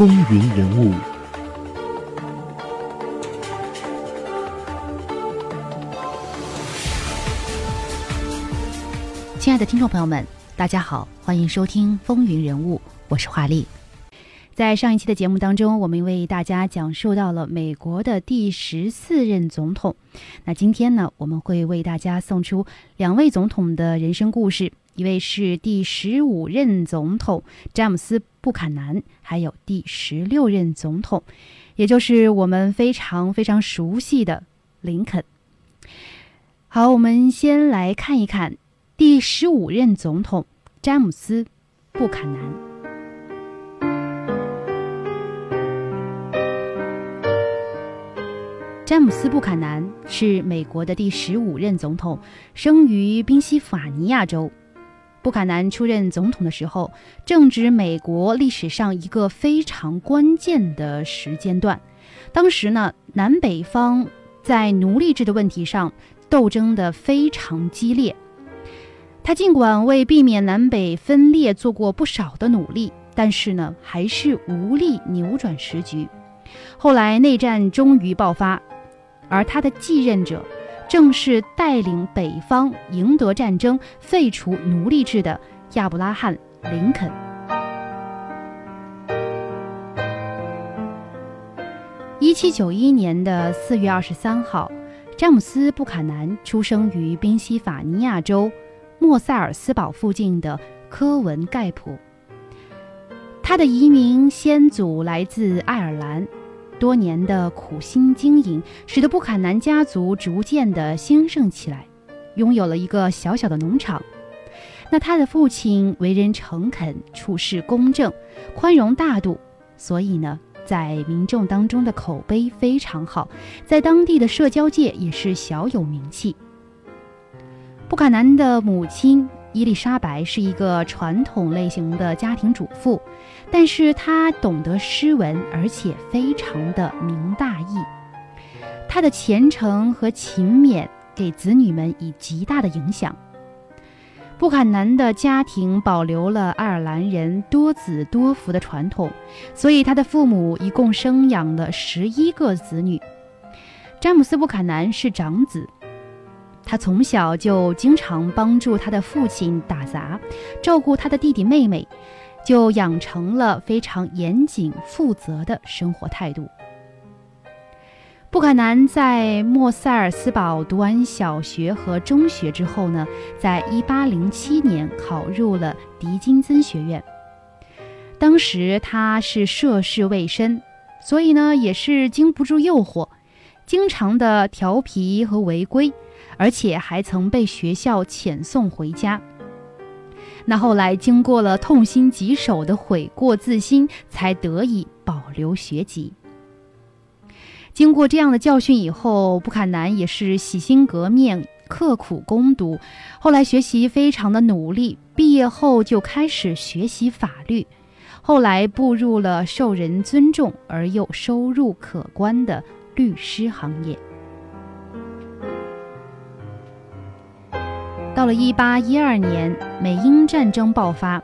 风云人物。亲爱的听众朋友们，大家好，欢迎收听《风云人物》，我是华丽。在上一期的节目当中，我们为大家讲述到了美国的第十四任总统。那今天呢，我们会为大家送出两位总统的人生故事，一位是第十五任总统詹姆斯·布坎南，还有第十六任总统，也就是我们非常非常熟悉的林肯。好，我们先来看一看第十五任总统詹姆斯·布坎南。詹姆斯·布坎南是美国的第十五任总统，生于宾夕法尼亚州。布坎南出任总统的时候，正值美国历史上一个非常关键的时间段。当时呢，南北方在奴隶制的问题上斗争的非常激烈。他尽管为避免南北分裂做过不少的努力，但是呢，还是无力扭转时局。后来内战终于爆发。而他的继任者，正是带领北方赢得战争、废除奴隶制的亚伯拉罕·林肯。一七九一年的四月二十三号，詹姆斯·布坎南出生于宾夕法尼亚州莫塞尔斯堡附近的科文盖普。他的移民先祖来自爱尔兰。多年的苦心经营，使得布坎南家族逐渐的兴盛起来，拥有了一个小小的农场。那他的父亲为人诚恳，处事公正，宽容大度，所以呢，在民众当中的口碑非常好，在当地的社交界也是小有名气。布坎南的母亲。伊丽莎白是一个传统类型的家庭主妇，但是她懂得诗文，而且非常的明大义。她的虔诚和勤勉给子女们以极大的影响。布坎南的家庭保留了爱尔兰人多子多福的传统，所以他的父母一共生养了十一个子女。詹姆斯·布坎南是长子。他从小就经常帮助他的父亲打杂，照顾他的弟弟妹妹，就养成了非常严谨负责的生活态度。布坎南在莫塞尔斯堡读完小学和中学之后呢，在一八零七年考入了迪金森学院。当时他是涉世未深，所以呢也是经不住诱惑，经常的调皮和违规。而且还曾被学校遣送回家。那后来经过了痛心疾首的悔过自新，才得以保留学籍。经过这样的教训以后，布坎南也是洗心革面、刻苦攻读，后来学习非常的努力。毕业后就开始学习法律，后来步入了受人尊重而又收入可观的律师行业。到了一八一二年，美英战争爆发，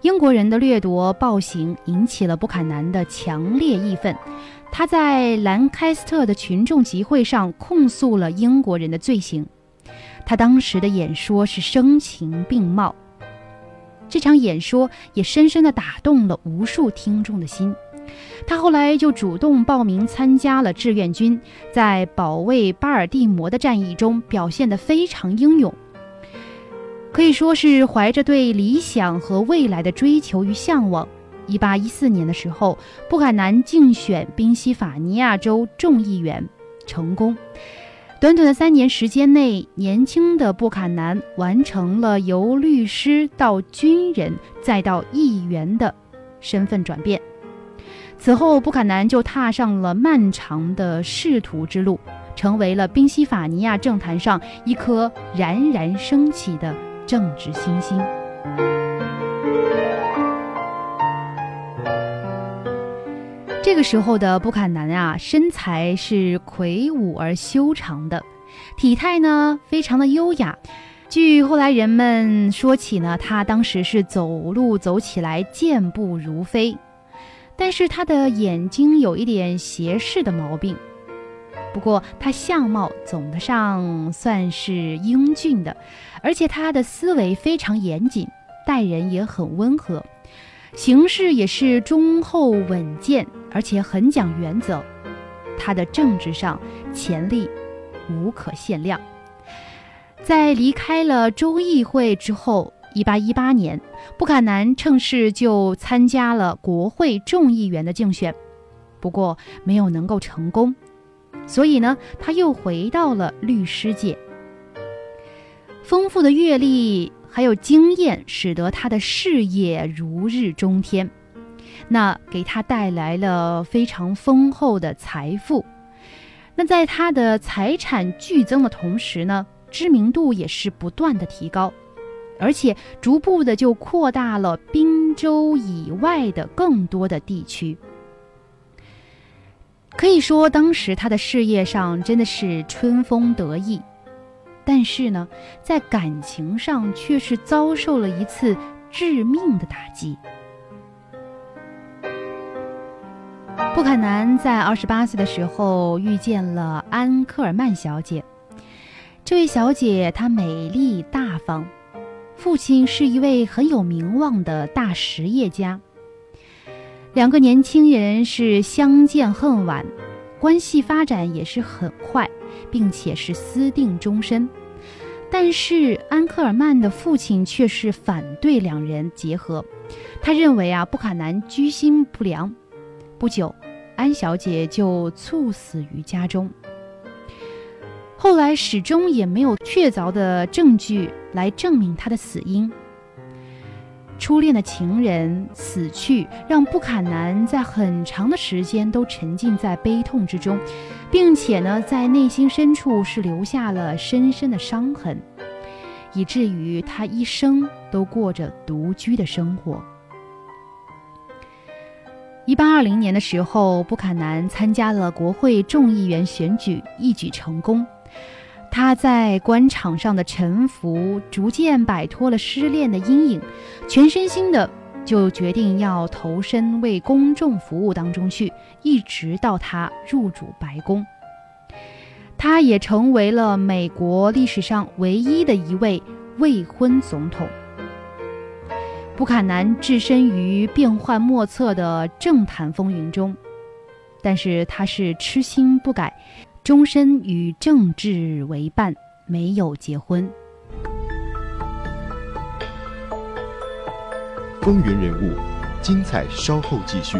英国人的掠夺暴行引起了布坎南的强烈义愤。他在兰开斯特的群众集会上控诉了英国人的罪行。他当时的演说是声情并茂，这场演说也深深地打动了无数听众的心。他后来就主动报名参加了志愿军，在保卫巴尔的摩的战役中表现得非常英勇。可以说是怀着对理想和未来的追求与向往。一八一四年的时候，布坎南竞选宾夕法尼亚州众议员，成功。短短的三年时间内，年轻的布坎南完成了由律师到军人再到议员的身份转变。此后，布坎南就踏上了漫长的仕途之路，成为了宾夕法尼亚政坛上一颗冉冉升起的。正直星星。这个时候的布坎南啊，身材是魁梧而修长的，体态呢非常的优雅。据后来人们说起呢，他当时是走路走起来健步如飞。但是他的眼睛有一点斜视的毛病。不过他相貌总的上算是英俊的，而且他的思维非常严谨，待人也很温和，行事也是忠厚稳健，而且很讲原则。他的政治上潜力无可限量。在离开了州议会之后，1818年，布坎南趁势就参加了国会众议员的竞选，不过没有能够成功。所以呢，他又回到了律师界。丰富的阅历还有经验，使得他的事业如日中天，那给他带来了非常丰厚的财富。那在他的财产剧增的同时呢，知名度也是不断的提高，而且逐步的就扩大了滨州以外的更多的地区。可以说，当时他的事业上真的是春风得意，但是呢，在感情上却是遭受了一次致命的打击。布坎南在二十八岁的时候遇见了安科尔曼小姐，这位小姐她美丽大方，父亲是一位很有名望的大实业家。两个年轻人是相见恨晚，关系发展也是很快，并且是私定终身。但是安克尔曼的父亲却是反对两人结合，他认为啊布坎南居心不良。不久，安小姐就猝死于家中。后来始终也没有确凿的证据来证明她的死因。初恋的情人死去，让布坎南在很长的时间都沉浸在悲痛之中，并且呢，在内心深处是留下了深深的伤痕，以至于他一生都过着独居的生活。一八二零年的时候，布坎南参加了国会众议员选举，一举成功。他在官场上的沉浮，逐渐摆脱了失恋的阴影，全身心的就决定要投身为公众服务当中去，一直到他入主白宫。他也成为了美国历史上唯一的一位未婚总统。布坎南置身于变幻莫测的政坛风云中，但是他是痴心不改。终身与政治为伴，没有结婚。风云人物，精彩稍后继续。